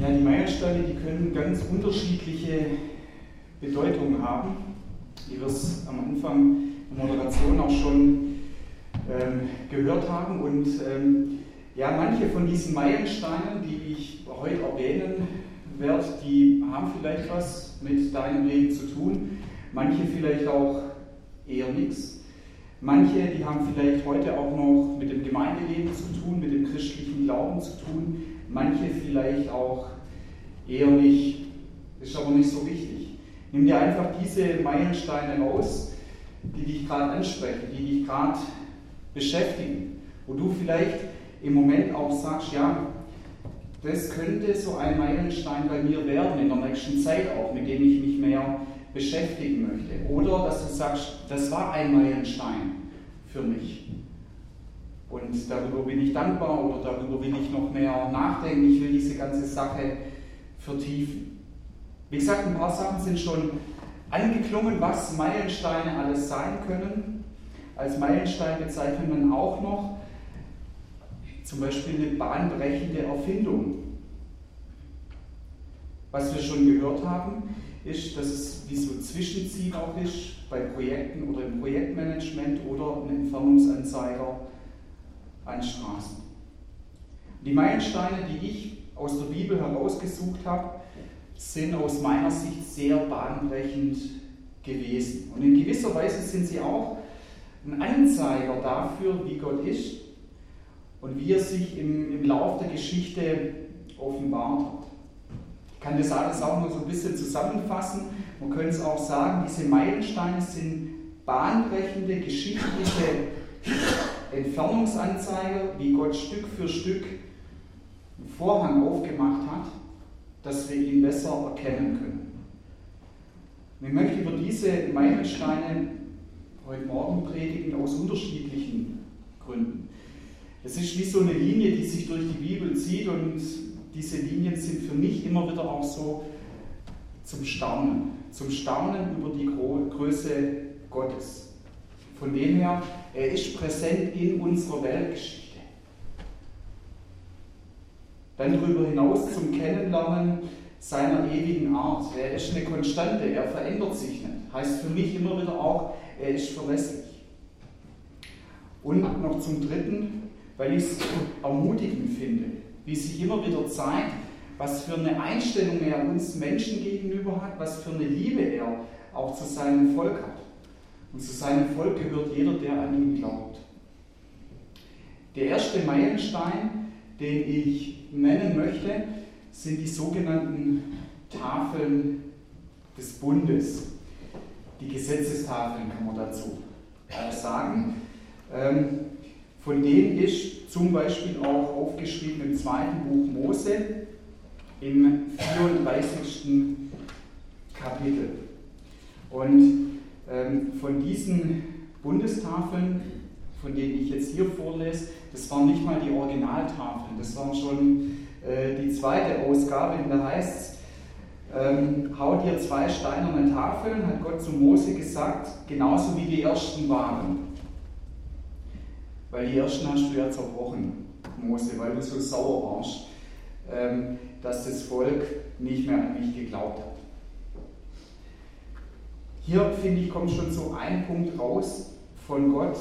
Ja, die Meilensteine, die können ganz unterschiedliche Bedeutungen haben, wie wir es am Anfang der Moderation auch schon ähm, gehört haben. Und ähm, ja, manche von diesen Meilensteinen, die ich heute erwähnen werde, die haben vielleicht was mit deinem Leben zu tun, manche vielleicht auch eher nichts. Manche, die haben vielleicht heute auch noch mit dem Gemeindeleben zu tun, mit dem christlichen Glauben zu tun, manche vielleicht auch eher nicht, ist aber nicht so wichtig. Nimm dir einfach diese Meilensteine raus, die dich gerade ansprechen, die dich gerade beschäftigen, wo du vielleicht im Moment auch sagst, ja, das könnte so ein Meilenstein bei mir werden in der nächsten Zeit auch, mit dem ich mich mehr beschäftigen möchte. Oder dass du sagst, das war ein Meilenstein für mich. Und darüber bin ich dankbar oder darüber will ich noch mehr nachdenken. Ich will diese ganze Sache vertiefen. Wie gesagt, ein paar Sachen sind schon angeklungen, was Meilensteine alles sein können. Als Meilenstein bezeichnet man auch noch zum Beispiel eine bahnbrechende Erfindung. Was wir schon gehört haben, ist, dass es wie so Zwischenziel auch ist bei Projekten oder im Projektmanagement oder ein Entfernungsanzeiger an Straßen. Die Meilensteine, die ich aus der Bibel herausgesucht habe, sind aus meiner Sicht sehr bahnbrechend gewesen. Und in gewisser Weise sind sie auch ein Anzeiger dafür, wie Gott ist und wie er sich im, im Lauf der Geschichte offenbart hat. Ich kann das alles auch noch so ein bisschen zusammenfassen. Man könnte es auch sagen, diese Meilensteine sind bahnbrechende geschichtliche Entfernungsanzeiger, wie Gott Stück für Stück einen Vorhang aufgemacht hat, dass wir ihn besser erkennen können. Ich möchte über diese Meilensteine heute Morgen predigen aus unterschiedlichen Gründen. Es ist wie so eine Linie, die sich durch die Bibel zieht und diese Linien sind für mich immer wieder auch so zum Staunen, zum Staunen über die Größe Gottes. Von dem her, er ist präsent in unserer Weltgeschichte. Dann darüber hinaus zum Kennenlernen seiner ewigen Art. Er ist eine Konstante, er verändert sich nicht. Heißt für mich immer wieder auch, er ist verlässlich. Und noch zum Dritten, weil ich es ermutigend finde, wie sich immer wieder zeigt, was für eine Einstellung er uns Menschen gegenüber hat, was für eine Liebe er auch zu seinem Volk hat. Und zu seinem Volk gehört jeder, der an ihn glaubt. Der erste Meilenstein, den ich nennen möchte, sind die sogenannten Tafeln des Bundes. Die Gesetzestafeln kann man dazu sagen. Ähm, von denen ist zum Beispiel auch aufgeschrieben im zweiten Buch Mose im 34. Kapitel. Und von diesen Bundestafeln, von denen ich jetzt hier vorlese, das waren nicht mal die Originaltafeln, das waren schon äh, die zweite Ausgabe, und da heißt es, ähm, hau dir zwei steinerne Tafeln, hat Gott zu Mose gesagt, genauso wie die ersten waren. Weil die ersten hast du ja zerbrochen, Mose, weil du so sauer warst, ähm, dass das Volk nicht mehr an mich geglaubt hat. Hier, finde ich, kommt schon so ein Punkt raus von Gott,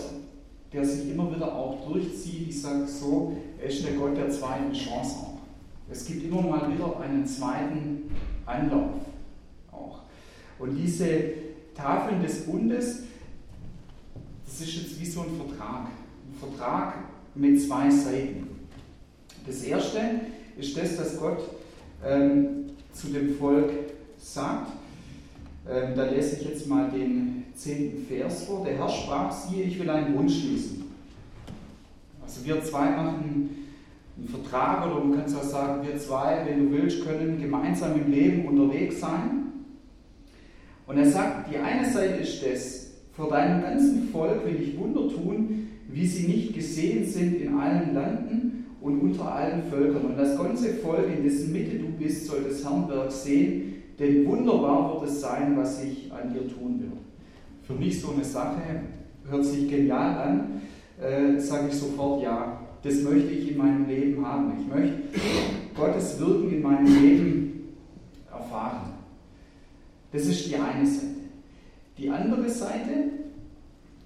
der sich immer wieder auch durchzieht. Ich sage so, er ist der Gott der zweiten Chance auch. Es gibt immer mal wieder einen zweiten Anlauf auch. Und diese Tafeln des Bundes, das ist jetzt wie so ein Vertrag. Vertrag mit zwei Seiten. Das erste ist das, dass Gott ähm, zu dem Volk sagt, ähm, da lese ich jetzt mal den zehnten Vers vor. Der Herr sprach, siehe, ich will einen Bund schließen. Also wir zwei machen einen Vertrag oder man kann es auch sagen, wir zwei, wenn du willst, können gemeinsam im Leben unterwegs sein. Und er sagt, die eine Seite ist das, vor deinem ganzen Volk will ich Wunder tun, wie sie nicht gesehen sind in allen Landen und unter allen Völkern. Und das ganze Volk, in dessen Mitte du bist, soll das Herrnwerk sehen, denn wunderbar wird es sein, was ich an dir tun will. Für mich so eine Sache, hört sich genial an, äh, sage ich sofort ja. Das möchte ich in meinem Leben haben. Ich möchte Gottes Wirken in meinem Leben erfahren. Das ist die eine Seite. Die andere Seite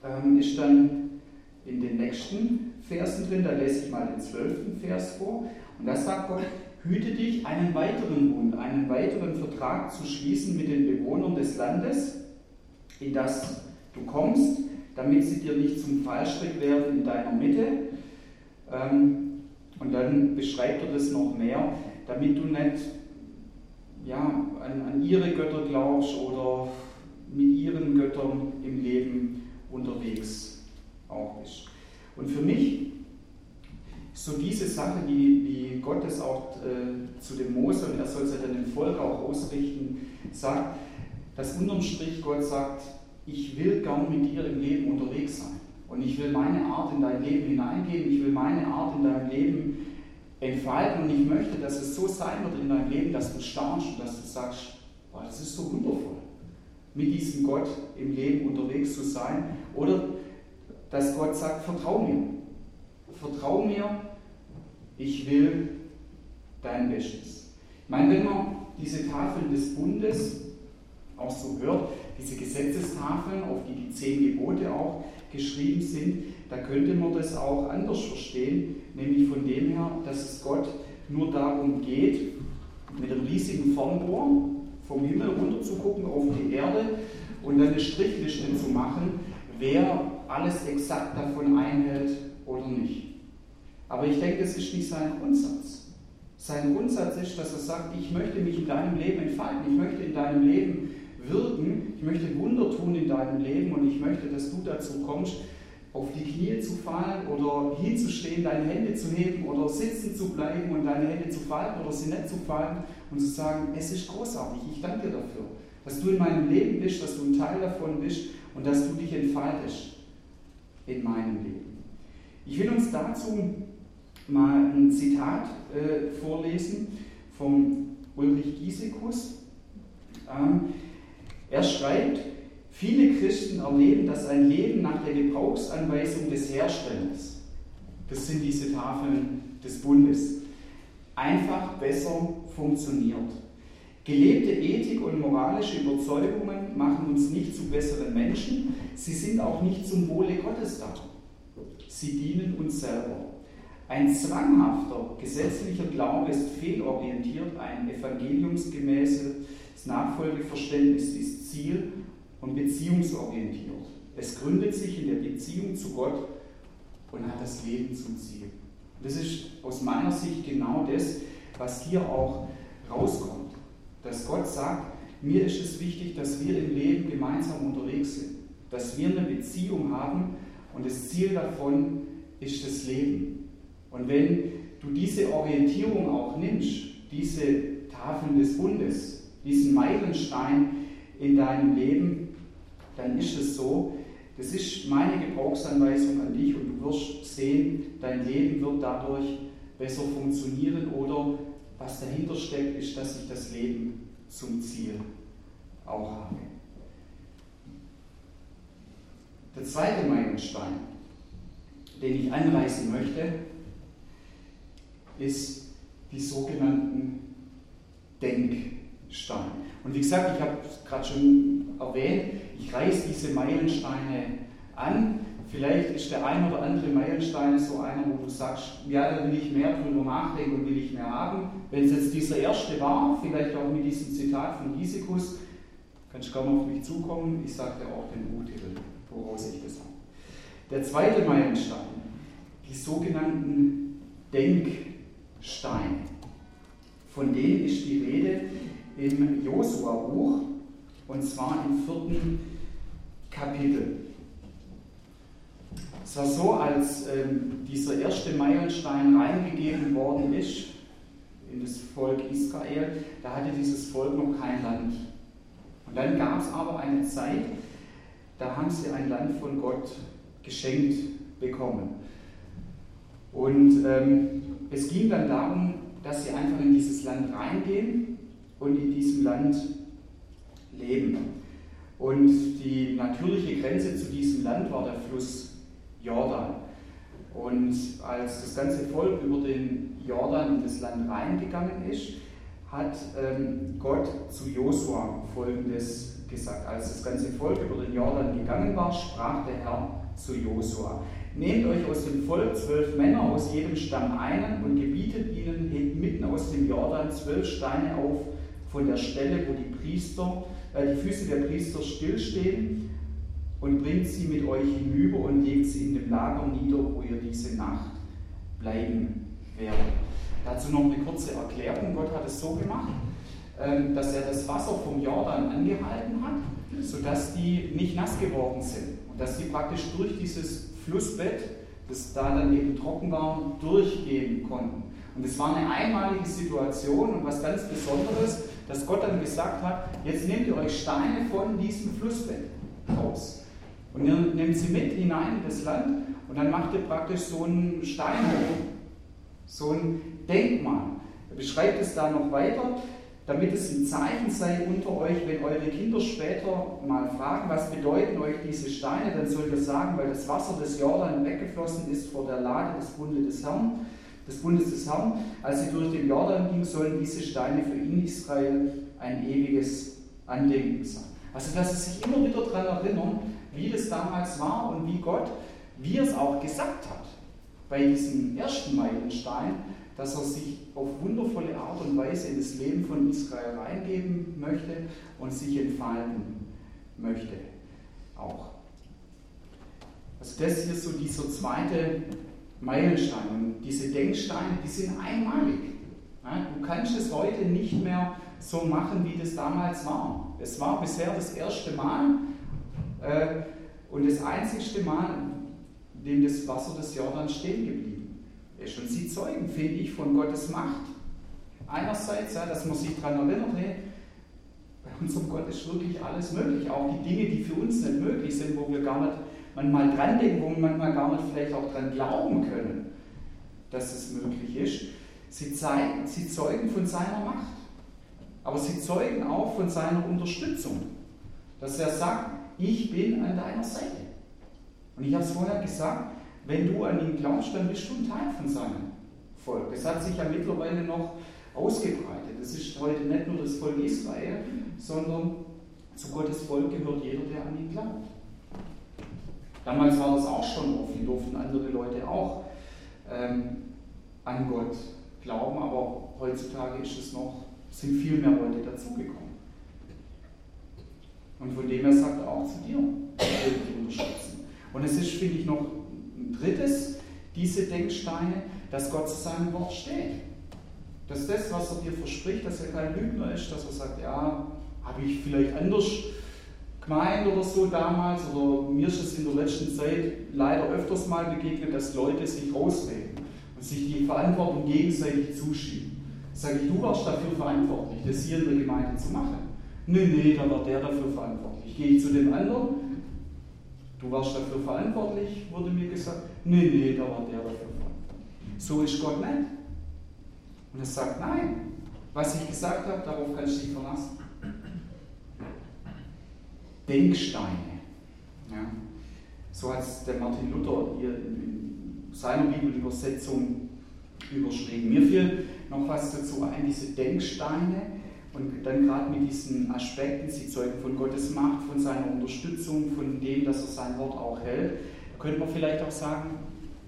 ähm, ist dann in den nächsten Versen drin, da lese ich mal den zwölften Vers vor. Und da sagt Gott, hüte dich, einen weiteren Bund, einen weiteren Vertrag zu schließen mit den Bewohnern des Landes, in das du kommst, damit sie dir nicht zum Fallstrick werden in deiner Mitte. Ähm, und dann beschreibt er das noch mehr, damit du nicht ja, an, an ihre Götter glaubst oder mit ihren Göttern im Leben unterwegs auch bist. Und für mich so diese Sache, wie, wie Gott es auch äh, zu dem Mose, und er soll es ja dann dem Volk auch ausrichten, sagt, dass unterm Strich Gott sagt, ich will gern mit dir im Leben unterwegs sein. Und ich will meine Art in dein Leben hineingeben, ich will meine Art in dein Leben entfalten und ich möchte, dass es so sein wird in deinem Leben, dass du staunst und dass du sagst, boah, das ist so wundervoll, mit diesem Gott im Leben unterwegs zu sein. Oder dass Gott sagt, vertrau mir. Vertrau mir, ich will dein Bestes. Ich meine, wenn man diese Tafeln des Bundes auch so hört, diese Gesetzestafeln, auf die die zehn Gebote auch geschrieben sind, da könnte man das auch anders verstehen, nämlich von dem her, dass es Gott nur darum geht, mit einem riesigen Fernrohr vom Himmel runter zu gucken auf die Erde und dann eine Strichliste zu machen, wer alles exakt davon einhält oder nicht. Aber ich denke, das ist nicht sein Grundsatz. Sein Grundsatz ist, dass er sagt, ich möchte mich in deinem Leben entfalten, ich möchte in deinem Leben wirken, ich möchte Wunder tun in deinem Leben und ich möchte, dass du dazu kommst, auf die Knie zu fallen oder hinzustehen, deine Hände zu heben oder sitzen zu bleiben und deine Hände zu falten oder sie nicht zu falten und zu sagen, es ist großartig, ich danke dir dafür, dass du in meinem Leben bist, dass du ein Teil davon bist und dass du dich entfaltest in meinem Leben. Ich will uns dazu mal ein Zitat äh, vorlesen vom Ulrich Giesekus. Ähm, er schreibt, viele Christen erleben, dass ein Leben nach der Gebrauchsanweisung des Herstellers, das sind diese Tafeln des Bundes, einfach besser funktioniert. Gelebte Ethik und moralische Überzeugungen machen uns nicht zu besseren Menschen, sie sind auch nicht zum Wohle Gottes da. Sie dienen uns selber. Ein zwanghafter gesetzlicher Glaube ist fehlorientiert, ein evangeliumsgemäßes Nachfolgeverständnis ist ziel- und beziehungsorientiert. Es gründet sich in der Beziehung zu Gott und hat das Leben zum Ziel. Das ist aus meiner Sicht genau das, was hier auch rauskommt. Dass Gott sagt, mir ist es wichtig, dass wir im Leben gemeinsam unterwegs sind, dass wir eine Beziehung haben und das Ziel davon ist das Leben. Und wenn du diese Orientierung auch nimmst, diese Tafeln des Bundes, diesen Meilenstein in deinem Leben, dann ist es so, das ist meine Gebrauchsanweisung an dich und du wirst sehen, dein Leben wird dadurch besser funktionieren oder was dahinter steckt, ist, dass ich das Leben zum Ziel auch habe. Der zweite Meilenstein, den ich anreißen möchte, ist die sogenannten Denksteine. Und wie gesagt, ich habe es gerade schon erwähnt, ich reiße diese Meilensteine an. Vielleicht ist der ein oder andere Meilenstein so einer, wo du sagst, ja, da will ich mehr drüber nachdenken und will ich mehr haben. Wenn es jetzt dieser erste war, vielleicht auch mit diesem Zitat von Gisikus, kannst du gerne auf mich zukommen. Ich sage dir auch den U-Titel, woraus ich das habe. Der zweite Meilenstein, die sogenannten Denksteine. Stein. Von denen ist die Rede im Josua-Buch und zwar im vierten Kapitel. Es war so, als ähm, dieser erste Meilenstein reingegeben worden ist in das Volk Israel, da hatte dieses Volk noch kein Land. Und dann gab es aber eine Zeit, da haben sie ein Land von Gott geschenkt bekommen. Und ähm, es ging dann darum, dass sie einfach in dieses Land reingehen und in diesem Land leben. Und die natürliche Grenze zu diesem Land war der Fluss Jordan. Und als das ganze Volk über den Jordan in das Land reingegangen ist, hat ähm, Gott zu Josua folgendes gesagt. Als das ganze Volk über den Jordan gegangen war, sprach der Herr zu Josua: Nehmt euch aus dem Volk zwölf Männer aus jedem Stamm einen und gebietet ihnen, mitten aus dem Jordan zwölf Steine auf von der Stelle, wo die Priester, äh, die Füße der Priester stillstehen, und bringt sie mit euch hinüber und legt sie in dem Lager nieder, wo ihr diese Nacht bleiben werdet. Dazu noch eine kurze Erklärung. Gott hat es so gemacht, ähm, dass er das Wasser vom Jordan angehalten hat, sodass die nicht nass geworden sind und dass sie praktisch durch dieses Flussbett, das da dann eben trocken war, durchgehen konnten. Und es war eine einmalige Situation und was ganz Besonderes, dass Gott dann gesagt hat, jetzt nehmt ihr euch Steine von diesem Flussbett raus und ihr nehmt sie mit hinein in das Land und dann macht ihr praktisch so einen Steinhof, so ein Denkmal. Er beschreibt es da noch weiter, damit es ein Zeichen sei unter euch, wenn eure Kinder später mal fragen, was bedeuten euch diese Steine, dann sollt ihr sagen, weil das Wasser des Jordan weggeflossen ist vor der Lade des Bundes des Herrn, des Bundes des Herrn. Als sie durch den Jordan gingen, sollen diese Steine für ihn Israel ein ewiges Andenken sein. Also, dass sie sich immer wieder daran erinnern, wie das damals war und wie Gott, wie er es auch gesagt hat, bei diesem ersten Meilenstein, dass er sich auf wundervolle Art und Weise in das Leben von Israel reingeben möchte und sich entfalten möchte auch. Also das hier ist so dieser zweite Meilenstein. Und diese Denksteine, die sind einmalig. Du kannst es heute nicht mehr so machen, wie das damals war. Es war bisher das erste Mal äh, und das einzigste Mal, in dem das Wasser des Jordans stehen geblieben ist. Und sie zeugen, finde ich, von Gottes Macht. Einerseits, ja, dass man sich daran erinnert, hey, bei unserem Gott ist wirklich alles möglich. Auch die Dinge, die für uns nicht möglich sind, wo wir gar nicht manchmal dran denken, wo wir manchmal gar nicht vielleicht auch dran glauben können, dass es möglich ist. Sie, zeigen, sie zeugen von seiner Macht. Aber sie zeugen auch von seiner Unterstützung. Dass er sagt, ich bin an deiner Seite. Und ich habe es vorher gesagt, wenn du an ihn glaubst, dann bist du ein Teil von seinem Volk. Das hat sich ja mittlerweile noch ausgebreitet. Es ist heute nicht nur das Volk Israel, sondern zu Gottes Volk gehört jeder, der an ihn glaubt. Damals war das auch schon offen, durften andere Leute auch ähm, an Gott glauben, aber heutzutage ist es noch, sind viel mehr Leute dazugekommen. Und von dem her sagt er auch zu dir, ich will dich unterstützen. Und es ist, finde ich, noch drittes, diese Denksteine, dass Gott zu seinem Wort steht. Dass das, was er dir verspricht, dass er kein Lügner ist, dass er sagt, ja, habe ich vielleicht anders gemeint oder so damals, oder mir ist es in der letzten Zeit leider öfters mal begegnet, dass Leute sich rausreden und sich die Verantwortung gegenseitig zuschieben. Sage ich, du warst dafür verantwortlich, das hier in der Gemeinde zu machen. Nee, nee, da war der dafür verantwortlich. Gehe ich zu dem anderen, du warst dafür verantwortlich, wurde mir gesagt. Nee, nee, da war der dafür verantwortlich. So ist Gott nicht. Und er sagt, nein, was ich gesagt habe, darauf kannst du dich verlassen. Denksteine. Ja. So hat es der Martin Luther hier in seiner Bibelübersetzung überschrieben. Mir fiel noch was dazu ein, diese Denksteine und dann gerade mit diesen Aspekten, sie zeugen von Gottes Macht, von seiner Unterstützung, von dem, dass er sein Wort auch hält, könnte man vielleicht auch sagen,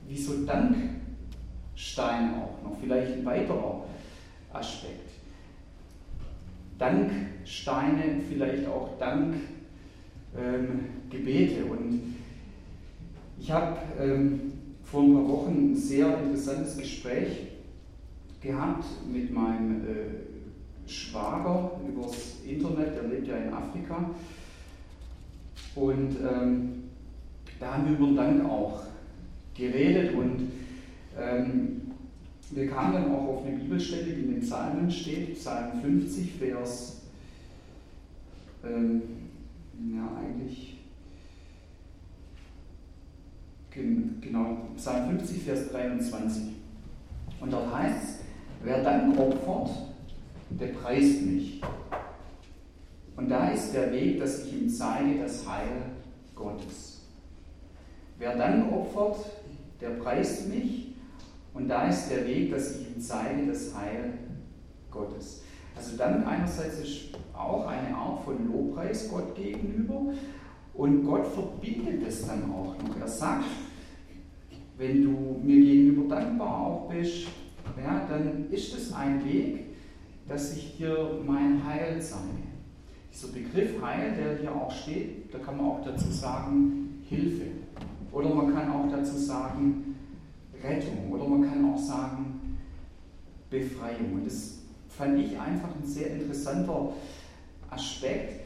wie so Dankstein auch noch, vielleicht ein weiterer Aspekt. Danksteine, vielleicht auch Dankgebete. Ähm, Und ich habe ähm, vor ein paar Wochen ein sehr interessantes Gespräch gehabt mit meinem äh, Schwager übers Internet, der lebt ja in Afrika. Und ähm, da haben wir über den Dank auch geredet und ähm, wir kamen dann auch auf eine Bibelstelle, die in den Psalmen steht, Psalm 50, Vers, ähm, ja eigentlich, genau, Psalm 50, Vers 23. Und dort heißt es, wer Dank opfert, der preist mich. Und da ist der Weg, dass ich ihm zeige, das Heil Gottes. Wer dann opfert, der preist mich. Und da ist der Weg, dass ich ihm zeige, das Heil Gottes. Also Dank einerseits ist auch eine Art von Lobpreis Gott gegenüber und Gott verbindet es dann auch noch. Er sagt, wenn du mir gegenüber dankbar auch bist, ja, dann ist es ein Weg, dass ich dir mein Heil zeige. Dieser Begriff Heil, der hier auch steht, da kann man auch dazu sagen Hilfe. Oder man kann auch dazu sagen Rettung. Oder man kann auch sagen Befreiung. Und das fand ich einfach ein sehr interessanter Aspekt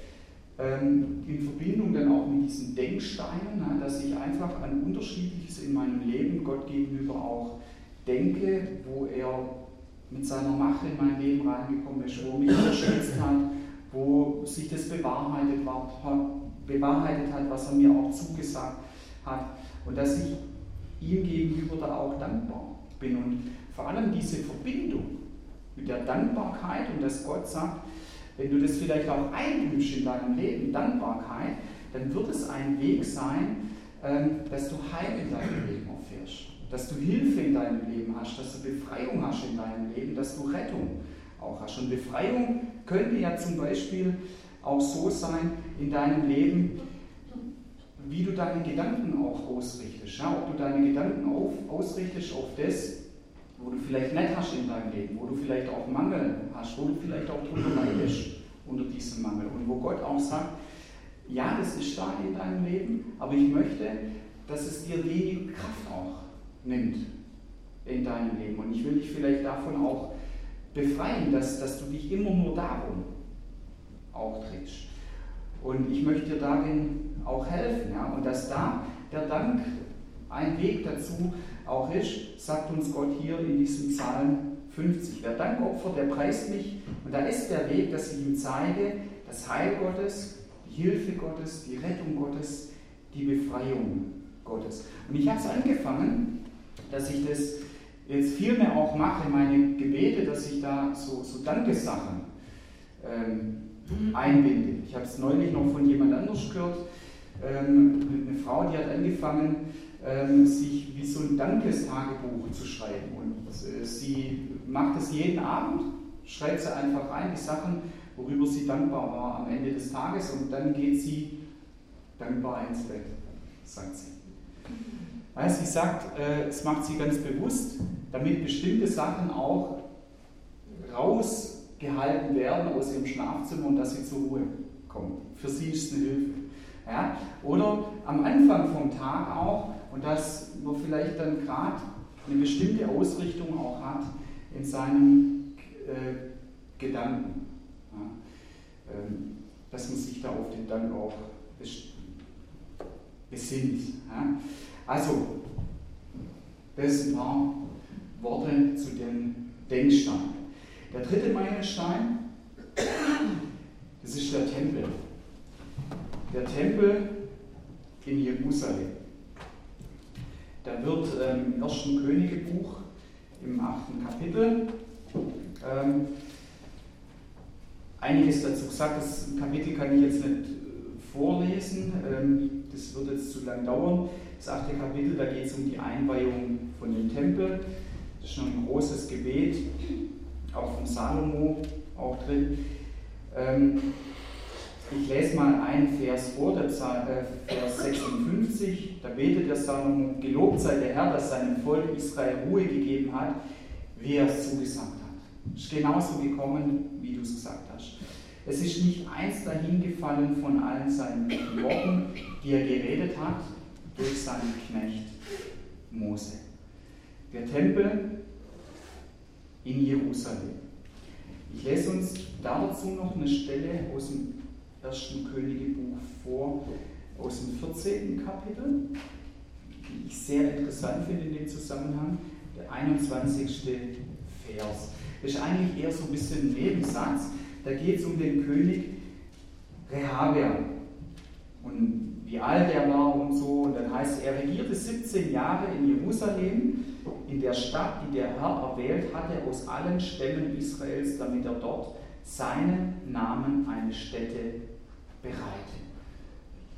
ähm, in Verbindung dann auch mit diesen Denksteinen, ne, dass ich einfach an Unterschiedliches in meinem Leben Gott gegenüber auch denke, wo er mit seiner Macht in mein Leben reingekommen ist, wo mich unterstützt hat, wo sich das bewahrheitet, war, bewahrheitet hat, was er mir auch zugesagt hat. Und dass ich ihm gegenüber da auch dankbar bin. Und vor allem diese Verbindung mit der Dankbarkeit und dass Gott sagt, wenn du das vielleicht auch einübst in deinem Leben, Dankbarkeit, dann wird es ein Weg sein, ähm, dass du Heil in deinem Leben dass du Hilfe in deinem Leben hast, dass du Befreiung hast in deinem Leben, dass du Rettung auch hast. Und Befreiung könnte ja zum Beispiel auch so sein in deinem Leben, wie du deine Gedanken auch ausrichtest. Ja? Ob du deine Gedanken auf, ausrichtest auf das, wo du vielleicht nicht hast in deinem Leben, wo du vielleicht auch Mangel hast, wo du vielleicht auch drunter leidest unter diesem Mangel. Und wo Gott auch sagt, ja, das ist da in deinem Leben, aber ich möchte, dass es dir wenig Kraft auch nimmt in deinem Leben. Und ich will dich vielleicht davon auch befreien, dass, dass du dich immer nur darum auch drehst. Und ich möchte dir darin auch helfen. Ja? Und dass da der Dank ein Weg dazu auch ist, sagt uns Gott hier in diesem Psalm 50. Wer Dank opfert, der preist mich. Und da ist der Weg, dass ich ihm zeige, das Heil Gottes, die Hilfe Gottes, die Rettung Gottes, die Befreiung Gottes. Und ich habe es angefangen, dass ich das jetzt viel mehr auch mache, meine Gebete, dass ich da so, so Dankesachen ähm, einbinde. Ich habe es neulich noch von jemand anders gehört, ähm, eine Frau, die hat angefangen, ähm, sich wie so ein Dankestagebuch zu schreiben. Und äh, sie macht es jeden Abend, schreibt sie einfach rein, die Sachen, worüber sie dankbar war am Ende des Tages und dann geht sie dankbar ins Bett, sagt sie. Weil sie sagt, äh, es macht sie ganz bewusst, damit bestimmte Sachen auch rausgehalten werden aus ihrem Schlafzimmer und dass sie zur Ruhe kommt. Für sie ist es eine Hilfe. Ja? Oder am Anfang vom Tag auch, und dass man vielleicht dann gerade eine bestimmte Ausrichtung auch hat in seinen äh, Gedanken. Ja? Ähm, dass man sich da auf den Dank auch besinnt. Ja? Also, das sind ein paar Worte zu dem Denkstein. Der dritte Meilenstein, das ist der Tempel der Tempel in Jerusalem. Da wird ähm, im ersten Königebuch im achten Kapitel ähm, einiges dazu gesagt. Das Kapitel kann ich jetzt nicht äh, vorlesen, ähm, das wird jetzt zu lang dauern. Das achte Kapitel, da geht es um die Einweihung von dem Tempel. Das ist schon ein großes Gebet, auch von Salomo auch drin. Ähm, ich lese mal einen Vers vor, der äh, Vers 56. Da betet der Salomo: Gelobt sei der Herr, dass seinem Volk Israel Ruhe gegeben hat, wie er es zugesagt hat. Es ist genauso gekommen, wie du es gesagt hast. Es ist nicht eins dahingefallen von allen seinen Worten, die er geredet hat, durch seinen Knecht Mose. Der Tempel in Jerusalem. Ich lese uns dazu noch eine Stelle aus dem ersten Königebuch vor, aus dem 14. Kapitel, die ich sehr interessant finde in dem Zusammenhang, der 21. Vers. Das ist eigentlich eher so ein bisschen ein Nebensatz. Da geht es um den König Rehabeam und wie alt er war und so. Und dann heißt es, er regierte 17 Jahre in Jerusalem, in der Stadt, die der Herr erwählt hatte aus allen Stämmen Israels, damit er dort seinen Namen eine Stätte bereite.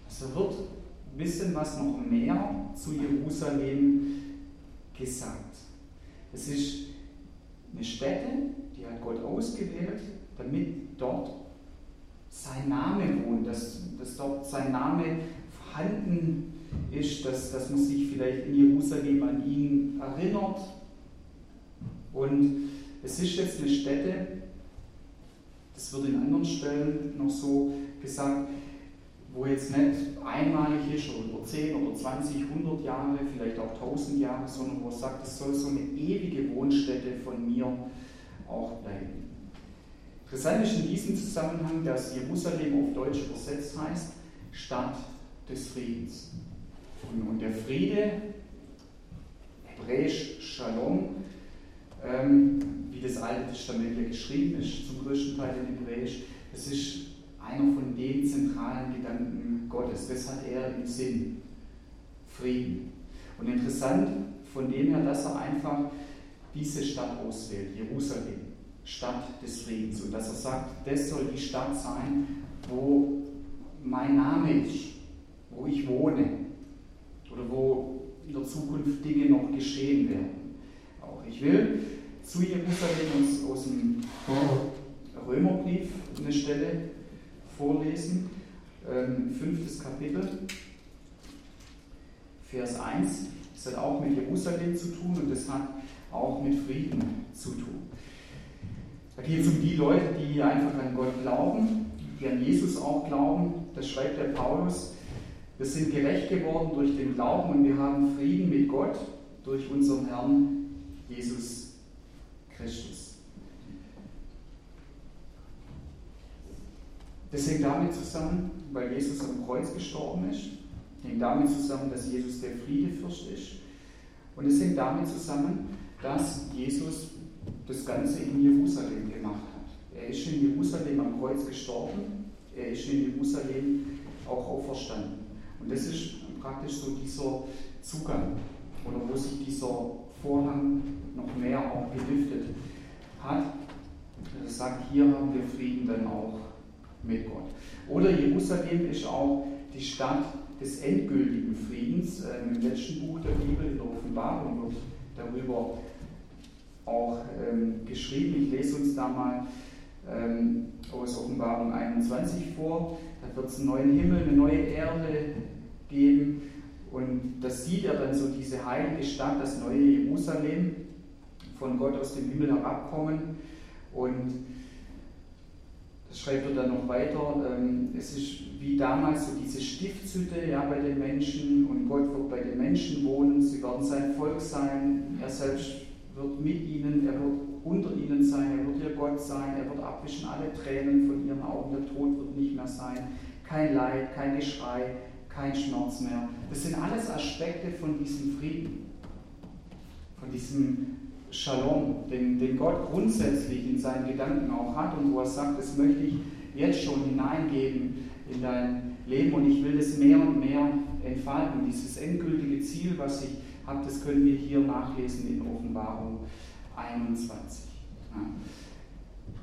Also wird ein bisschen was noch mehr zu Jerusalem gesagt. Es ist eine Stätte, die hat Gott ausgewählt, damit dort sein Name wohnt, dass, dass dort sein Name vorhanden ist, dass, dass man sich vielleicht in Jerusalem an ihn erinnert. Und es ist jetzt eine Stätte, das wird in anderen Stellen noch so gesagt, wo jetzt nicht einmalig ist oder über 10 oder 20, 100 Jahre, vielleicht auch 1000 Jahre, sondern wo es sagt, es soll so eine ewige Wohnstätte von mir auch bleiben. Interessant ist in diesem Zusammenhang, dass Jerusalem auf Deutsch übersetzt heißt Stadt des Friedens. Und, und der Friede, hebräisch Shalom, ähm, wie das Alte Testament ja geschrieben ist, zum größten Teil in Hebräisch, das ist einer von den zentralen Gedanken Gottes. Das hat er im Sinn. Frieden. Und interessant von dem her, dass er einfach diese Stadt auswählt, Jerusalem. Stadt des Friedens. Und dass er sagt, das soll die Stadt sein, wo mein Name ist, wo ich wohne oder wo in der Zukunft Dinge noch geschehen werden. Auch ich will zu Jerusalem aus, aus dem Römerbrief eine Stelle vorlesen, ähm, fünftes Kapitel, Vers 1. Das hat auch mit Jerusalem zu tun und das hat auch mit Frieden zu tun. Da geht es um die Leute, die einfach an Gott glauben, die an Jesus auch glauben. Das schreibt der Paulus. Wir sind gerecht geworden durch den Glauben und wir haben Frieden mit Gott durch unseren Herrn Jesus Christus. Das hängt damit zusammen, weil Jesus am Kreuz gestorben ist. Hängt damit zusammen, dass Jesus der Friedefürst ist. Und es hängt damit zusammen, dass Jesus das Ganze in Jerusalem gemacht hat. Er ist in Jerusalem am Kreuz gestorben, er ist in Jerusalem auch auferstanden. Und das ist praktisch so dieser Zugang, oder wo sich dieser Vorhang noch mehr auch gelüftet hat. Er sagt, hier haben wir Frieden dann auch mit Gott. Oder Jerusalem ist auch die Stadt des endgültigen Friedens. Ähm, Im letzten Buch der Bibel, in der Offenbarung, wird darüber auch ähm, geschrieben. Ich lese uns da mal ähm, aus Offenbarung 21 vor. Da wird es einen neuen Himmel, eine neue Erde geben. Und das sieht er dann so, diese heilige Stadt, das neue Jerusalem, von Gott aus dem Himmel herabkommen. Und das schreibt er dann noch weiter. Ähm, es ist wie damals so diese Stiftshütte ja, bei den Menschen und Gott wird bei den Menschen wohnen. Sie werden sein Volk sein. Er selbst wird mit ihnen, er wird unter ihnen sein, er wird ihr Gott sein, er wird abwischen alle Tränen von ihren Augen, der Tod wird nicht mehr sein, kein Leid, kein Geschrei, kein Schmerz mehr. Das sind alles Aspekte von diesem Frieden, von diesem Shalom, den, den Gott grundsätzlich in seinen Gedanken auch hat und wo er sagt, das möchte ich jetzt schon hineingeben in dein Leben und ich will das mehr und mehr entfalten. Dieses endgültige Ziel, was ich habe, das können wir hier nachlesen in Offenbarung 21.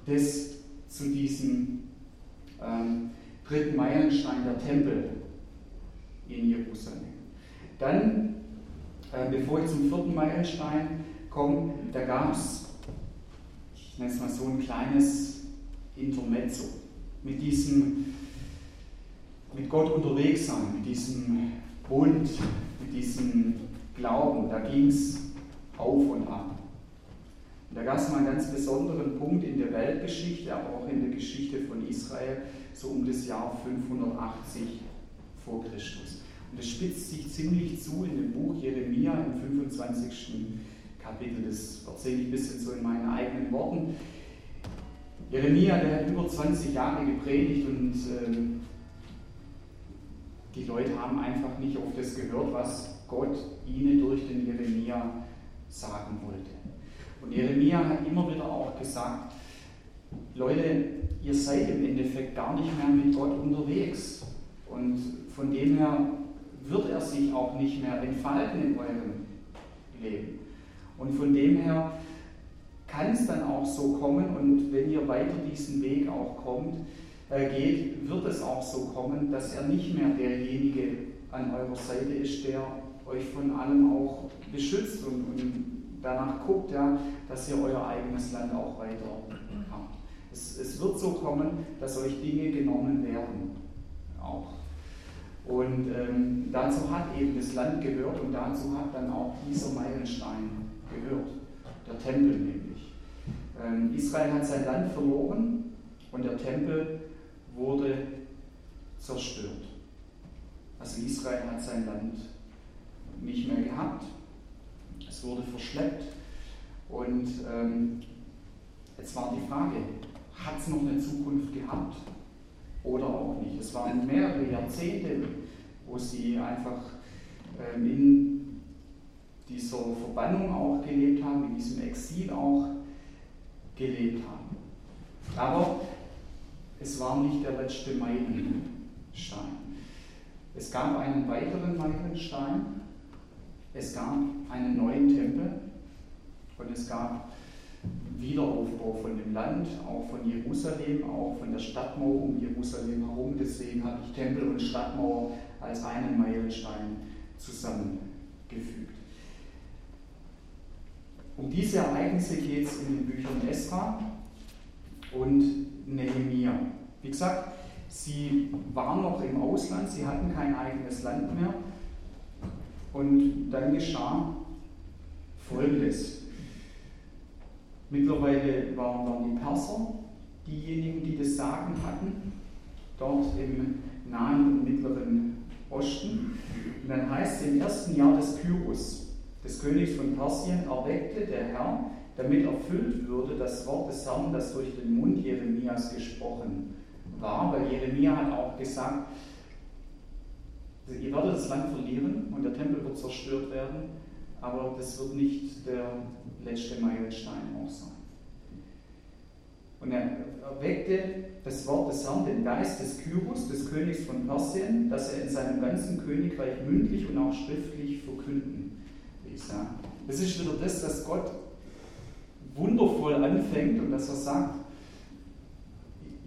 Das zu diesem ähm, dritten Meilenstein der Tempel in Jerusalem. Dann, äh, bevor ich zum vierten Meilenstein komme, da gab es, ich nenne es mal so ein kleines Intermezzo mit diesem, mit Gott unterwegs sein, mit diesem Bund, mit diesem Glauben. Da ging es auf und ab. Und da gab es mal einen ganz besonderen Punkt in der Weltgeschichte, aber auch in der Geschichte von Israel, so um das Jahr 580 vor Christus. Und das spitzt sich ziemlich zu in dem Buch Jeremia im 25. Kapitel. Das erzähle ich ein bisschen so in meinen eigenen Worten. Jeremia, der hat über 20 Jahre gepredigt und ähm, die Leute haben einfach nicht auf das gehört, was Gott ihnen durch den Jeremia sagen wollte. Und Jeremia hat immer wieder auch gesagt, Leute, ihr seid im Endeffekt gar nicht mehr mit Gott unterwegs. Und von dem her wird er sich auch nicht mehr entfalten in eurem Leben. Und von dem her kann es dann auch so kommen und wenn ihr weiter diesen Weg auch kommt, äh, geht, wird es auch so kommen, dass er nicht mehr derjenige an eurer Seite ist, der euch von allem auch beschützt und, und danach guckt, ja, dass ihr euer eigenes Land auch weiter habt. Es, es wird so kommen, dass euch Dinge genommen werden. Auch. Und ähm, dazu hat eben das Land gehört und dazu hat dann auch dieser Meilenstein gehört, der Tempel nämlich. Ähm, Israel hat sein Land verloren und der Tempel wurde zerstört. Also Israel hat sein Land nicht mehr gehabt. Es wurde verschleppt. Und ähm, jetzt war die Frage, hat es noch eine Zukunft gehabt oder auch nicht? Es waren mehrere Jahrzehnte, wo sie einfach ähm, in dieser Verbannung auch gelebt haben, in diesem Exil auch gelebt haben. Aber es war nicht der letzte Meilenstein. Es gab einen weiteren Meilenstein, es gab einen neuen es gab Wiederaufbau von dem Land, auch von Jerusalem, auch von der Stadtmauer um Jerusalem herum. Deswegen habe ich Tempel und Stadtmauer als einen Meilenstein zusammengefügt. Um diese Ereignisse geht es in den Büchern Esra und Nehemia. Wie gesagt, sie waren noch im Ausland, sie hatten kein eigenes Land mehr. Und dann geschah Folgendes. Mittlerweile waren, waren die Perser diejenigen, die das Sagen hatten, dort im Nahen und Mittleren Osten. Und dann heißt es im ersten Jahr des Kyros, des Königs von Persien, erweckte der Herr, damit erfüllt würde das Wort des Herrn, das durch den Mund Jeremias gesprochen war, weil Jeremia hat auch gesagt, ihr werdet das Land verlieren und der Tempel wird zerstört werden, aber das wird nicht der letzte Meilenstein auch sein. Und er erweckte das Wort des Herrn, den Geist des Kyros, des Königs von Persien, dass er in seinem ganzen Königreich mündlich und auch schriftlich verkünden ließ. Das ist wieder das, dass Gott wundervoll anfängt und dass er sagt,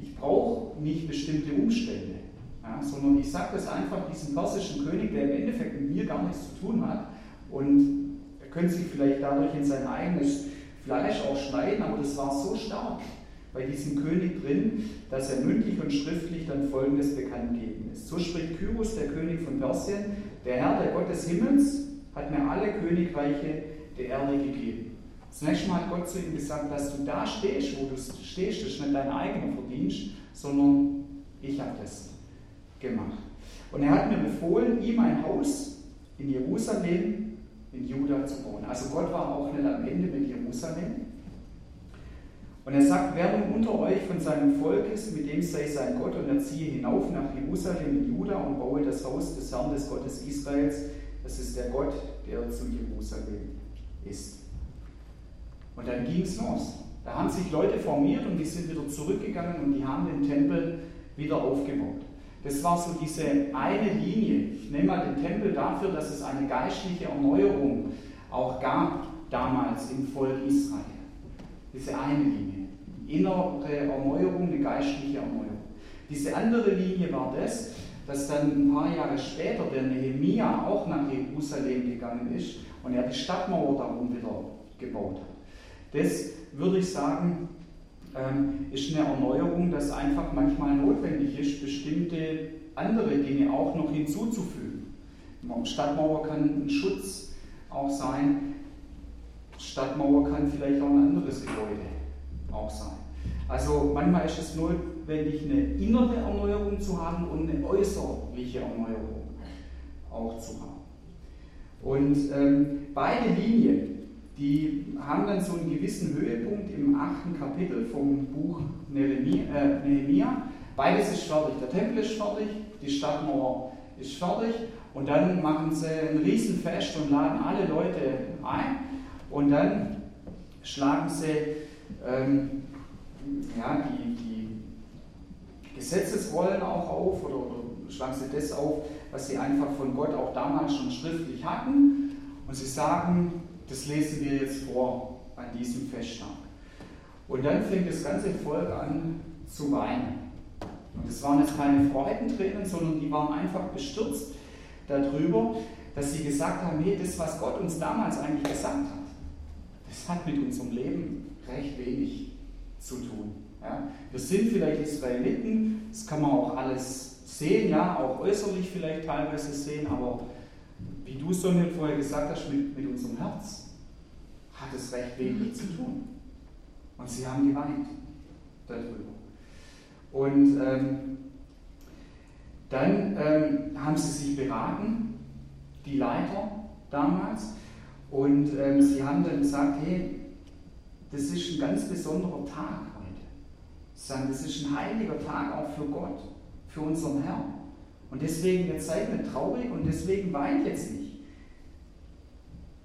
ich brauche nicht bestimmte Umstände, ja, sondern ich sage das einfach diesem persischen König, der im Endeffekt mit mir gar nichts zu tun hat und könnte sich vielleicht dadurch in sein eigenes Fleisch auch schneiden, aber das war so stark bei diesem König drin, dass er mündlich und schriftlich dann Folgendes bekannt gegeben ist. So spricht Kyros, der König von Persien, der Herr, der Gott des Himmels, hat mir alle Königreiche der Erde gegeben. Zunächst mal hat Gott zu ihm gesagt, dass du da stehst, wo du stehst, das ist nicht dein eigener Verdienst, sondern ich habe das gemacht. Und er hat mir befohlen, ihm ein Haus in Jerusalem, in Juda zu bauen. Also Gott war auch nicht am Ende mit Jerusalem. Und er sagt, wer nun unter euch von seinem Volk ist, mit dem sei sein Gott, und er ziehe hinauf nach Jerusalem in Juda und baue das Haus des Herrn, des Gottes Israels. Das ist der Gott, der zu Jerusalem ist. Und dann ging es los. Da haben sich Leute formiert und die sind wieder zurückgegangen und die haben den Tempel wieder aufgebaut. Das war so diese eine Linie. Ich nehme mal den Tempel dafür, dass es eine geistliche Erneuerung auch gab damals im Volk Israel. Diese eine Linie. Innere Erneuerung, eine geistliche Erneuerung. Diese andere Linie war das, dass dann ein paar Jahre später der Nehemia auch nach Jerusalem gegangen ist und er die Stadtmauer darum wieder gebaut hat. Das würde ich sagen, ist eine Erneuerung, dass einfach manchmal notwendig ist, bestimmte andere Dinge auch noch hinzuzufügen. Stadtmauer kann ein Schutz auch sein, Stadtmauer kann vielleicht auch ein anderes Gebäude auch sein. Also manchmal ist es notwendig, eine innere Erneuerung zu haben und eine äußerliche Erneuerung auch zu haben. Und ähm, beide Linien, die haben dann so einen gewissen Höhepunkt im achten Kapitel vom Buch Nehemia. Äh, Beides ist fertig. Der Tempel ist fertig, die Stadtmauer ist fertig und dann machen sie ein Riesenfest und laden alle Leute ein und dann schlagen sie ähm, ja, die, die Gesetzesrollen auch auf oder, oder schlagen sie das auf, was sie einfach von Gott auch damals schon schriftlich hatten und sie sagen, das lesen wir jetzt vor an diesem Festtag. Und dann fängt das ganze Volk an zu weinen. Und es waren jetzt keine Freudentränen, sondern die waren einfach bestürzt darüber, dass sie gesagt haben, hey, das, was Gott uns damals eigentlich gesagt hat, das hat mit unserem Leben recht wenig zu tun. Ja? Wir sind vielleicht Israeliten, das kann man auch alles sehen, ja, auch äußerlich vielleicht teilweise sehen, aber wie du Sonja vorher gesagt hast, mit, mit unserem Herz hat es recht wenig zu tun. Und sie haben geweint darüber. Und ähm, dann ähm, haben sie sich beraten, die Leiter damals, und ähm, sie haben dann gesagt, hey, das ist ein ganz besonderer Tag heute. Sie sagen, das ist ein heiliger Tag auch für Gott, für unseren Herrn. Und deswegen, jetzt seid nicht traurig und deswegen weint jetzt nicht.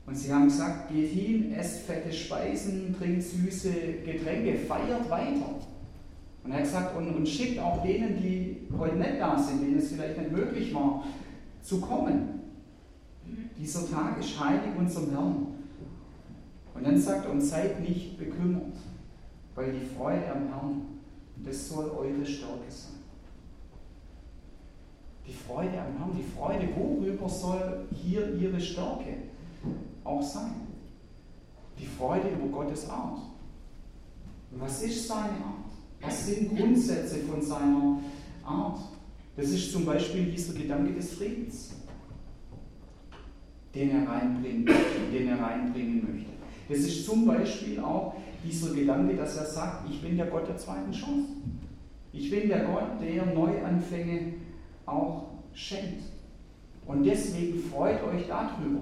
Und sie haben gesagt, geht hin, esst fette Speisen, trinkt süße Getränke, feiert weiter. Und er hat gesagt, und, und schickt auch denen, die heute nicht da sind, denen es vielleicht nicht möglich war, zu kommen. Dieser Tag ist heilig unserem Herrn. Und dann sagt er, und seid nicht bekümmert, weil die Freude am Herrn, das soll eure Stärke sein. Die Freude am Herrn, die Freude, worüber soll hier ihre Stärke auch sein? Die Freude über Gottes Art. Was ist seine Art? Was sind Grundsätze von seiner Art? Das ist zum Beispiel dieser Gedanke des Friedens, den er reinbringt, den er reinbringen möchte. Das ist zum Beispiel auch dieser Gedanke, dass er sagt, ich bin der Gott der zweiten Chance. Ich bin der Gott, der Neuanfänge auch schenkt. Und deswegen freut euch darüber.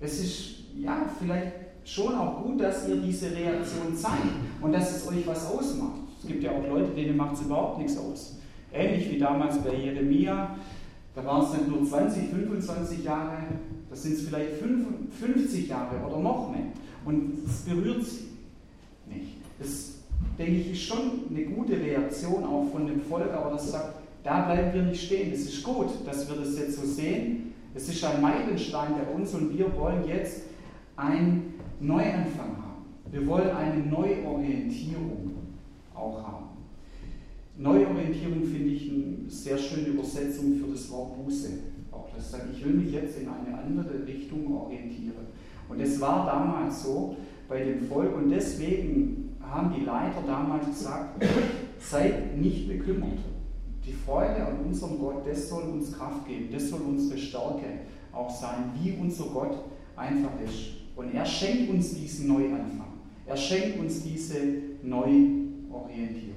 Es ist ja vielleicht schon auch gut, dass ihr diese Reaktion zeigt und dass es euch was ausmacht. Es gibt ja auch Leute, denen macht es überhaupt nichts aus. Ähnlich wie damals bei Jeremia, da waren es nicht nur 20, 25 Jahre, das sind es vielleicht 50 Jahre oder noch mehr. Und es berührt sie nicht. Das, denke ich, ist schon eine gute Reaktion auch von dem Volk, aber das sagt, da bleiben wir nicht stehen. Es ist gut, dass wir das jetzt so sehen. Es ist ein Meilenstein bei uns und wir wollen jetzt einen Neuanfang haben. Wir wollen eine Neuorientierung auch haben. Neuorientierung finde ich eine sehr schöne Übersetzung für das Wort Buße. Auch das sagt, ich will mich jetzt in eine andere Richtung orientieren. Und es war damals so bei dem Volk und deswegen haben die Leiter damals gesagt, seid nicht bekümmert. Die Freude an unserem Gott, das soll uns Kraft geben, das soll unsere Stärke auch sein, wie unser Gott einfach ist. Und er schenkt uns diesen Neuanfang. Er schenkt uns diese Neuorientierung.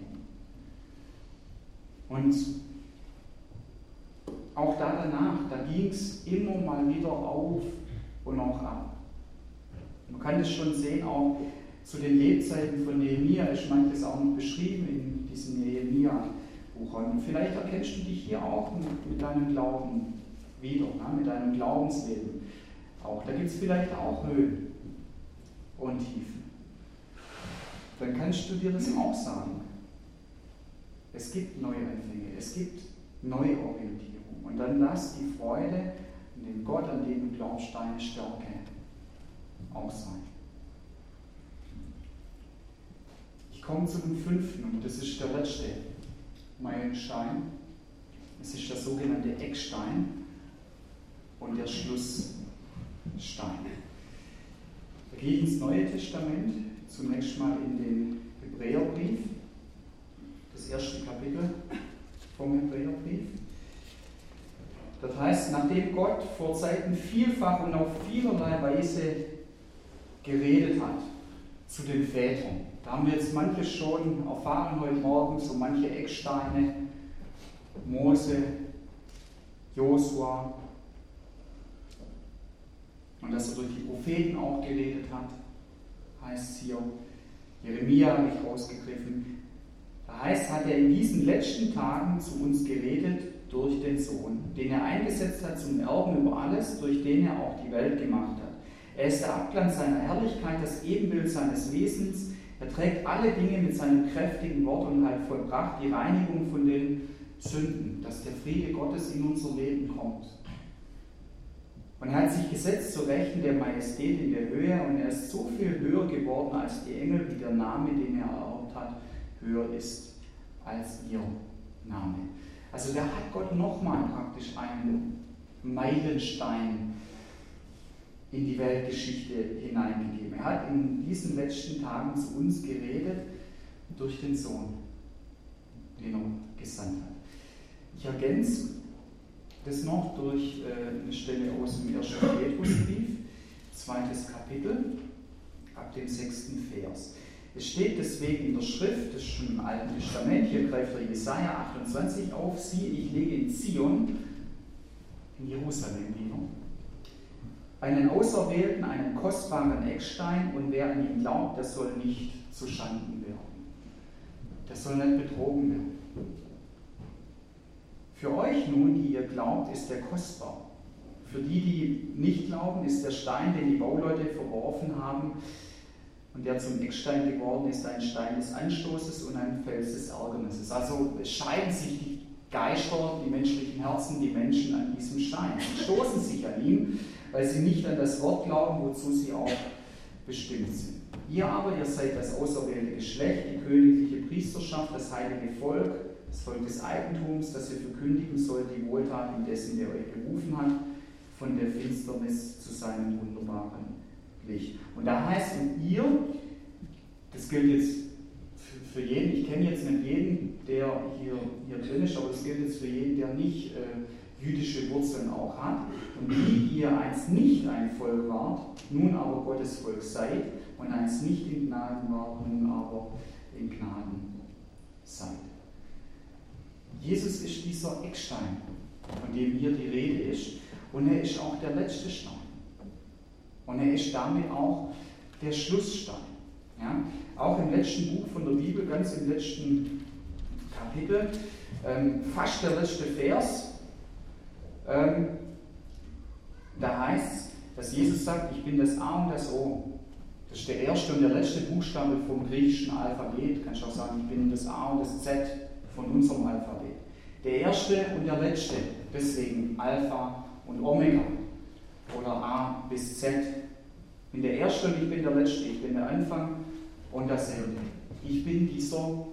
Und auch da danach, da ging es immer mal wieder auf und auch ab. Man kann das schon sehen, auch zu den Lebzeiten von Nehemia ist manches auch noch beschrieben in diesem Nehemia-Buch. Und vielleicht erkennst du dich hier auch mit, deinem Glauben wieder, ne, mit deinem Glaubensleben. Auch da gibt es vielleicht auch Höhen und Tiefen. Dann kannst du dir das auch sagen. Es gibt Neuanfänge, es gibt Neuorientierung. Und dann lass die Freude in dem Gott, an dem du glaubst, deine Stärke auch sein. Ich komme zu dem fünften und das ist der letzte Meilenstein. Es ist der sogenannte Eckstein und der Schlussstein. Da gehe ich ins Neue Testament, zunächst mal in den Hebräerbrief, das erste Kapitel vom Hebräerbrief. Das heißt, nachdem Gott vor Zeiten vielfach und auf vielerlei Weise geredet hat zu den Vätern, da haben wir jetzt manches schon erfahren heute Morgen, so manche Ecksteine, Mose, Josua, und dass er durch die Propheten auch geredet hat, heißt es hier. Jeremia habe ich rausgegriffen. Da heißt, hat er in diesen letzten Tagen zu uns geredet durch den Sohn, den er eingesetzt hat zum Erben über alles, durch den er auch die Welt gemacht hat. Er ist der Abglanz seiner Herrlichkeit, das Ebenbild seines Wesens. Er trägt alle Dinge mit seinem kräftigen Wort und hat vollbracht die Reinigung von den Sünden, dass der Friede Gottes in unser Leben kommt. Und er hat sich gesetzt zu Rechten der Majestät in der Höhe und er ist so viel höher geworden als die Engel, wie der Name, den er erlaubt hat, höher ist als ihr Name. Also da hat Gott nochmal praktisch einen Meilenstein in die Weltgeschichte hineingegeben. Er hat in diesen letzten Tagen zu uns geredet durch den Sohn, den er gesandt hat. Ich ergänze das noch durch äh, eine Stelle aus dem 1. Petrusbrief, zweites Kapitel, ab dem sechsten Vers. Es steht deswegen in der Schrift, das ist schon im Alten Testament, hier greift der Jesaja 28 auf, siehe, ich lege in Zion, in Jerusalem wieder, einen Auserwählten, einen kostbaren Eckstein und wer an ihn glaubt, der soll nicht zu Schanden werden. Der soll nicht betrogen werden. Für euch nun, die ihr glaubt, ist der kostbar. Für die, die nicht glauben, ist der Stein, den die Bauleute verworfen haben und der zum Eckstein geworden ist, ein Stein des Anstoßes und ein Fels des Ärgernisses. Also scheiden sich die Geister, die menschlichen Herzen, die Menschen an diesem Stein. Sie stoßen sich an ihm, weil sie nicht an das Wort glauben, wozu sie auch bestimmt sind. Ihr aber, ihr seid das auserwählte Geschlecht, die königliche Priesterschaft, das heilige Volk, das Volk des Eigentums, das ihr verkündigen sollt, die Wohltaten dessen, der euch berufen hat, von der Finsternis zu seinem wunderbaren Licht. Und da heißt und ihr, das gilt jetzt für jeden, ich kenne jetzt nicht jeden, der hier, hier drin ist, aber das gilt jetzt für jeden, der nicht äh, jüdische Wurzeln auch hat. Und wie ihr einst nicht ein Volk wart, nun aber Gottes Volk seid, und einst nicht in Gnaden wart, nun aber in Gnaden seid. Jesus ist dieser Eckstein, von dem hier die Rede ist, und er ist auch der letzte Stein. Und er ist damit auch der Schlussstein. Ja? Auch im letzten Buch von der Bibel, ganz im letzten Kapitel, ähm, fast der letzte Vers, ähm, da heißt es, dass Jesus sagt, ich bin das A und das O. Das ist der erste und der letzte Buchstabe vom griechischen Alphabet. Kannst du auch sagen, ich bin das A und das Z von unserem Alphabet. Der erste und der letzte, deswegen Alpha und Omega oder A bis Z. Ich bin der Erste und ich bin der Letzte. Ich bin der Anfang und das Ende. Ich bin dieser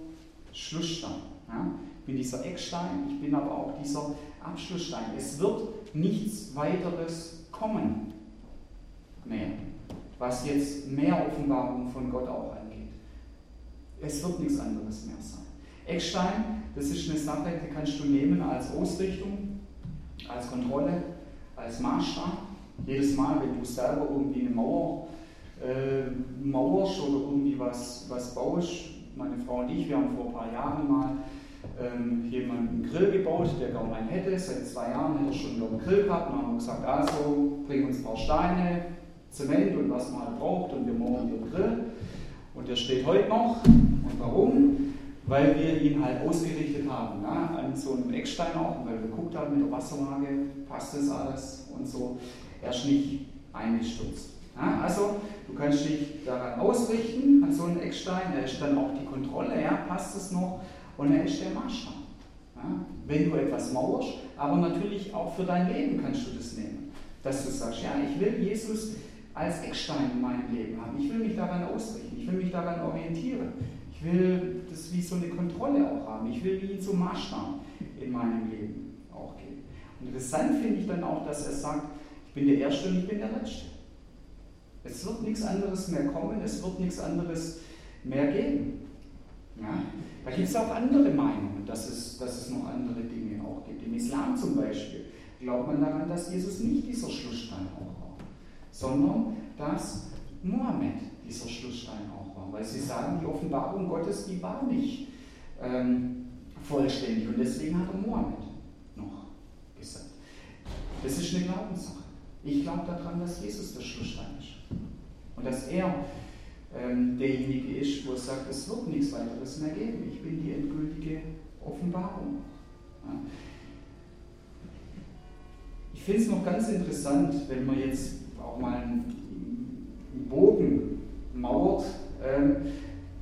Schlussstein. Ja? Ich bin dieser Eckstein, ich bin aber auch dieser Abschlussstein. Es wird nichts weiteres kommen mehr, was jetzt mehr Offenbarung von Gott auch angeht. Es wird nichts anderes mehr sein. Eckstein, das ist eine Sache, die kannst du nehmen als Ausrichtung, als Kontrolle, als Maßstab. Jedes Mal, wenn du selber irgendwie eine Mauer äh, mauerst oder irgendwie was, was baust, meine Frau und ich, wir haben vor ein paar Jahren mal ähm, jemanden einen Grill gebaut, der kaum einen hätte. Seit zwei Jahren hätte er schon einen Grill gehabt und haben gesagt, also bring uns ein paar Steine, Zement und was man halt braucht und wir mauern den Grill. Und der steht heute noch. Und warum? Weil wir ihn halt ausgerichtet haben, ja, an so einem Eckstein auch, weil wir geguckt haben mit der Wasserlage, passt das alles und so. Er ist nicht eingestürzt. Ja, also du kannst dich daran ausrichten, an so einen Eckstein, er ist dann auch die Kontrolle, ja, passt es noch und er ist der Maßstab. Ja, wenn du etwas mauerst, aber natürlich auch für dein Leben kannst du das nehmen. Dass du sagst, ja, ich will Jesus als Eckstein in meinem Leben haben. Ich will mich daran ausrichten, ich will mich daran orientieren. Ich will das wie so eine Kontrolle auch haben. Ich will wie zum Maßstab in meinem Leben auch gehen. Und interessant finde ich dann auch, dass er sagt, ich bin der Erste und ich bin der Letzte. Es wird nichts anderes mehr kommen, es wird nichts anderes mehr geben. Ja? Da gibt es auch andere Meinungen, dass es, dass es noch andere Dinge auch gibt. Im Islam zum Beispiel glaubt man daran, dass Jesus nicht dieser Schlussstein auch war, sondern dass Mohammed dieser Schlussstein auch war. Weil sie sagen, die Offenbarung Gottes, die war nicht ähm, vollständig und deswegen hat er Mohammed noch gesagt. Das ist eine Glaubenssache. Ich glaube daran, dass Jesus der Schlussstein ist. Und dass er ähm, derjenige ist, wo er sagt, es wird nichts weiteres mehr geben. Ich bin die endgültige Offenbarung. Ja. Ich finde es noch ganz interessant, wenn man jetzt auch mal einen Bogen mauert ähm,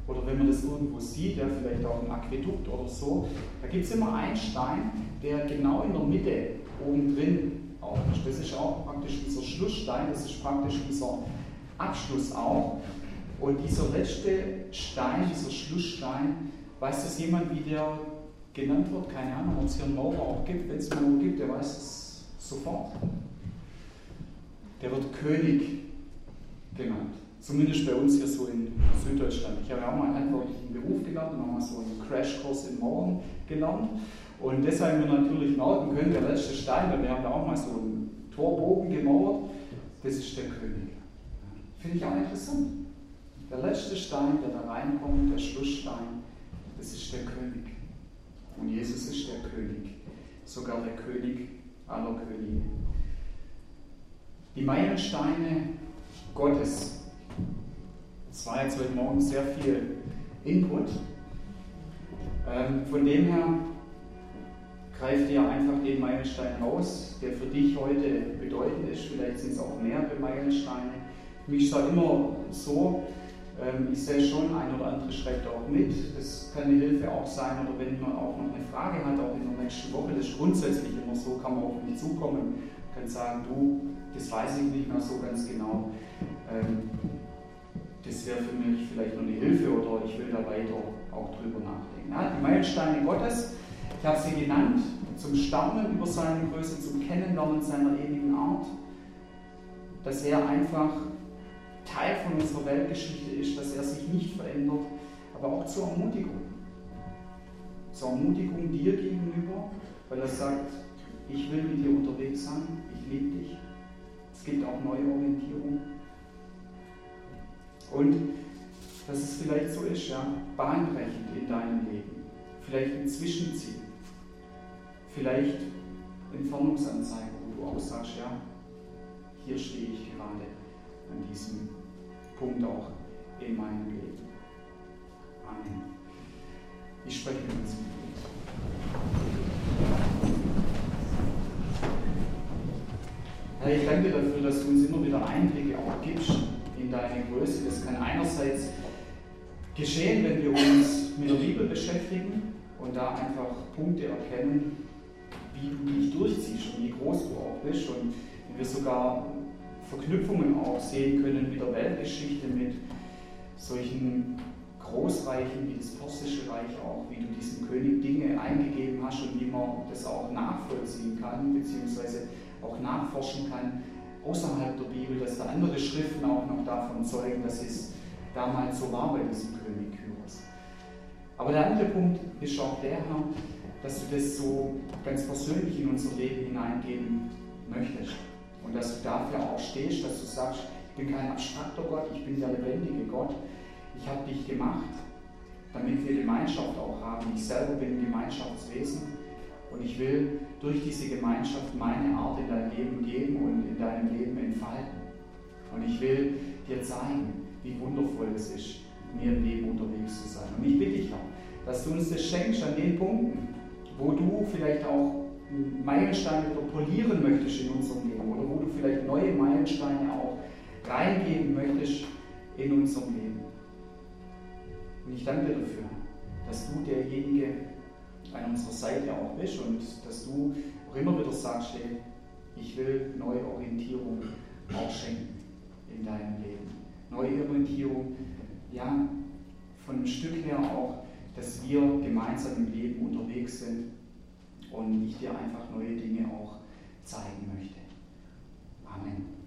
oder wenn man das irgendwo sieht, ja, vielleicht auch im Aquädukt oder so, da gibt es immer einen Stein, der genau in der Mitte oben drin auch. Das ist auch praktisch dieser Schlussstein, das ist praktisch dieser Abschluss auch. Und dieser letzte Stein, dieser Schlussstein, weiß das jemand, wie der genannt wird? Keine Ahnung, ob es hier einen Maurer auch gibt. Wenn es einen Maurer gibt, der weiß es sofort. der wird König genannt. Zumindest bei uns hier so in Süddeutschland. Ich habe ja auch mal einen handwerklichen Beruf gelernt und auch mal so einen Crashkurs in Mauern gelernt. Und deshalb wir natürlich merken können, der letzte Stein, wir haben da auch mal so einen Torbogen gemauert, das ist der König. Finde ich auch interessant. Der letzte Stein, der da reinkommt, der Schlussstein, das ist der König. Und Jesus ist der König, sogar der König aller Könige. Die Meilensteine Gottes. Es war jetzt heute Morgen sehr viel Input. Ähm, von dem her greif dir einfach den Meilenstein raus, der für dich heute bedeutend ist. Vielleicht sind es auch mehrere Meilensteine. Mich ist immer so, ich sehe schon, ein oder andere schreibt auch mit. Das kann eine Hilfe auch sein. Oder wenn man auch noch eine Frage hat, auch in der nächsten Woche, das ist grundsätzlich immer so, kann man auf mich zukommen, kann sagen, du, das weiß ich nicht mehr so ganz genau. Ähm, das wäre für mich vielleicht noch eine Hilfe oder ich will da weiter auch drüber nachdenken. Die Meilensteine Gottes, ich habe sie genannt, zum Staunen über seine Größe, zum Kennenlernen seiner ewigen Art, dass er einfach Teil von unserer Weltgeschichte ist, dass er sich nicht verändert, aber auch zur Ermutigung. Zur Ermutigung dir gegenüber, weil er sagt, ich will mit dir unterwegs sein, ich liebe dich. Es gibt auch neue Orientierung. Und dass es vielleicht so ist, ja, bahnbrechend in deinem Leben. Vielleicht ein Zwischenziel. Vielleicht Entfernungsanzeige, wo du auch sagst, ja, hier stehe ich gerade an diesem Punkt auch in meinem Leben. Amen. Ich spreche mit uns im Herr, ich danke dir dafür, dass du uns immer wieder Einblicke auch gibst in deine Größe. Das kann einerseits geschehen, wenn wir uns mit der Bibel beschäftigen und da einfach Punkte erkennen, wie du dich durchziehst und wie groß du auch bist und wie wir sogar Verknüpfungen auch sehen können mit der Weltgeschichte, mit solchen Großreichen wie das Persische Reich auch, wie du diesem König Dinge eingegeben hast und wie man das auch nachvollziehen kann, beziehungsweise auch nachforschen kann außerhalb der Bibel, dass da andere Schriften auch noch davon zeugen, dass es damals so war bei diesem König Kyros. Aber der andere Punkt ist auch der, dass du das so ganz persönlich in unser Leben hineingeben möchtest. Und dass du dafür auch stehst, dass du sagst, ich bin kein abstrakter Gott, ich bin der lebendige Gott. Ich habe dich gemacht, damit wir Gemeinschaft auch haben. Ich selber bin ein Gemeinschaftswesen und ich will durch diese Gemeinschaft meine Art in dein Leben geben und in deinem Leben entfalten. Und ich will dir zeigen, wie wundervoll es ist, mir im Leben unterwegs zu sein. Und ich bitte dich, Herr, dass du uns das schenkst an den Punkten, wo du vielleicht auch Meilensteine polieren möchtest in unserem Leben oder wo du vielleicht neue Meilensteine auch reingeben möchtest in unserem Leben. Und ich danke dir dafür, dass du derjenige an unserer Seite auch bist und dass du auch immer wieder sagst, hey, ich will neue Orientierung auch schenken in deinem Leben. Neue Orientierung, ja, von einem Stück her auch, dass wir gemeinsam im Leben unterwegs sind und ich dir einfach neue Dinge auch zeigen möchte. Amen.